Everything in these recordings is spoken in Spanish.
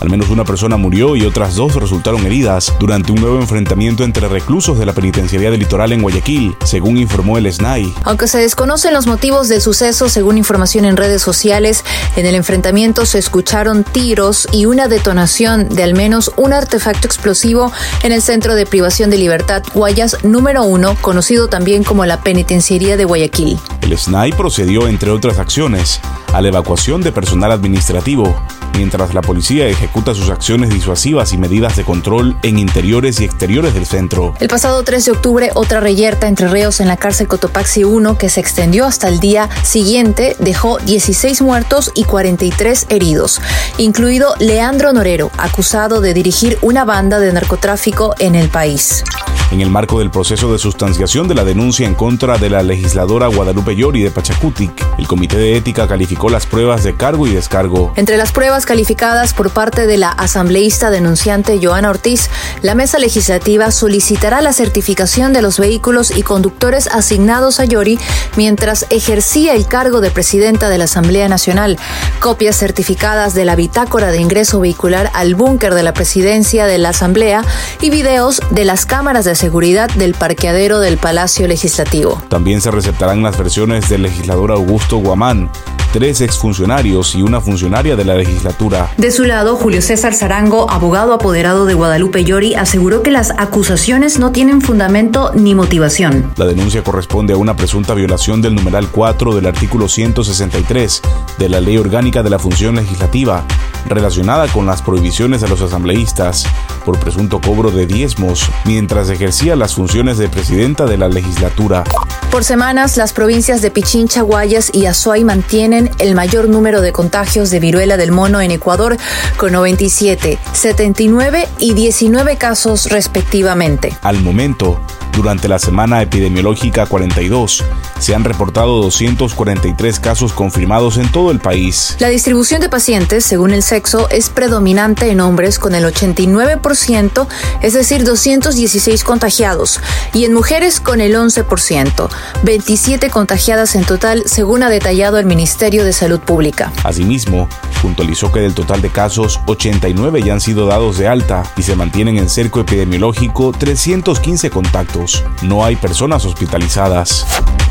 Al menos una persona murió y otras dos resultaron heridas durante un nuevo enfrentamiento entre reclusos de la penitenciaría del litoral en Guayaquil, según informó el SNAI. Aunque se desconocen los motivos del suceso, según información en redes sociales, en el enfrentamiento se escucharon tiros y una detonación de al menos un artefacto explosivo en el centro de privación de libertad Guayas número uno, conocido también como la penitenciaría de Guayaquil. El SNAI procedió, entre otras acciones, a la evacuación de personal administrativo, mientras la policía ejecuta sus acciones disuasivas y medidas de control en interiores y exteriores del centro. El pasado 3 de octubre, otra reyerta entre reos en la cárcel Cotopaxi 1, que se extendió hasta el día siguiente, dejó 16 muertos y 43 heridos, incluido Leandro Norero, acusado de dirigir una banda de narcotráfico en el país en el marco del proceso de sustanciación de la denuncia en contra de la legisladora Guadalupe Llori de Pachacutic. El Comité de Ética calificó las pruebas de cargo y descargo. Entre las pruebas calificadas por parte de la asambleísta denunciante Joana Ortiz, la mesa legislativa solicitará la certificación de los vehículos y conductores asignados a Llori mientras ejercía el cargo de presidenta de la Asamblea Nacional, copias certificadas de la bitácora de ingreso vehicular al búnker de la presidencia de la Asamblea y videos de las cámaras de seguridad del parqueadero del Palacio Legislativo. También se receptarán las versiones del legislador Augusto Guamán, tres exfuncionarios y una funcionaria de la legislatura. De su lado, Julio César Zarango, abogado apoderado de Guadalupe Llori, aseguró que las acusaciones no tienen fundamento ni motivación. La denuncia corresponde a una presunta violación del numeral 4 del artículo 163 de la Ley Orgánica de la Función Legislativa, relacionada con las prohibiciones a los asambleístas por presunto cobro de diezmos mientras ejercía las funciones de presidenta de la legislatura. Por semanas, las provincias de Pichincha, Guayas y Azuay mantienen el mayor número de contagios de viruela del mono en Ecuador, con 97, 79 y 19 casos respectivamente. Al momento, durante la semana epidemiológica 42, se han reportado 243 casos confirmados en todo el país. La distribución de pacientes, según el sexo, es predominante en hombres con el 89%, es decir, 216 contagiados, y en mujeres con el 11%, 27 contagiadas en total, según ha detallado el Ministerio de Salud Pública. Asimismo, puntualizó que del total de casos, 89 ya han sido dados de alta y se mantienen en cerco epidemiológico 315 contactos. No hay personas hospitalizadas.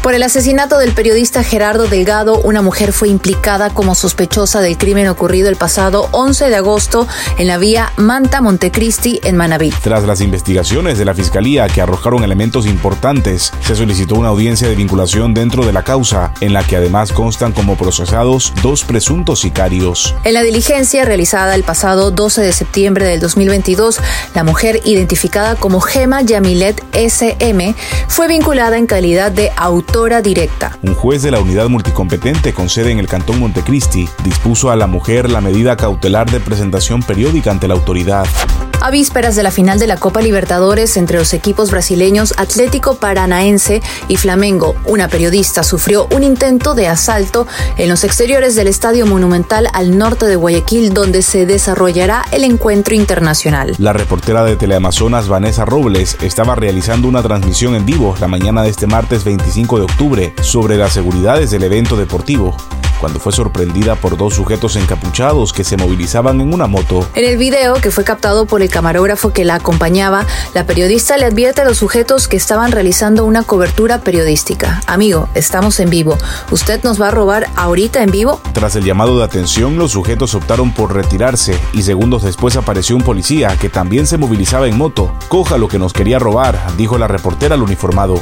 Por el asesinato del periodista Gerardo Delgado, una mujer fue implicada como sospechosa del crimen ocurrido el pasado 11 de agosto en la vía Manta Montecristi en Manabí. Tras las investigaciones de la fiscalía que arrojaron elementos importantes, se solicitó una audiencia de vinculación dentro de la causa, en la que además constan como procesados dos presuntos sicarios. En la diligencia realizada el pasado 12 de septiembre del 2022, la mujer identificada como Gema Yamilet SM fue vinculada en calidad de autor directa. Un juez de la unidad multicompetente con sede en el Cantón Montecristi dispuso a la mujer la medida cautelar de presentación periódica ante la autoridad. A vísperas de la final de la Copa Libertadores entre los equipos brasileños Atlético Paranaense y Flamengo, una periodista sufrió un intento de asalto en los exteriores del Estadio Monumental al norte de Guayaquil, donde se desarrollará el encuentro internacional. La reportera de Teleamazonas, Vanessa Robles, estaba realizando una transmisión en vivo la mañana de este martes 25 de octubre sobre las seguridades del evento deportivo cuando fue sorprendida por dos sujetos encapuchados que se movilizaban en una moto. En el video, que fue captado por el camarógrafo que la acompañaba, la periodista le advierte a los sujetos que estaban realizando una cobertura periodística. Amigo, estamos en vivo. ¿Usted nos va a robar ahorita en vivo? Tras el llamado de atención, los sujetos optaron por retirarse y segundos después apareció un policía que también se movilizaba en moto. Coja lo que nos quería robar, dijo la reportera al uniformado.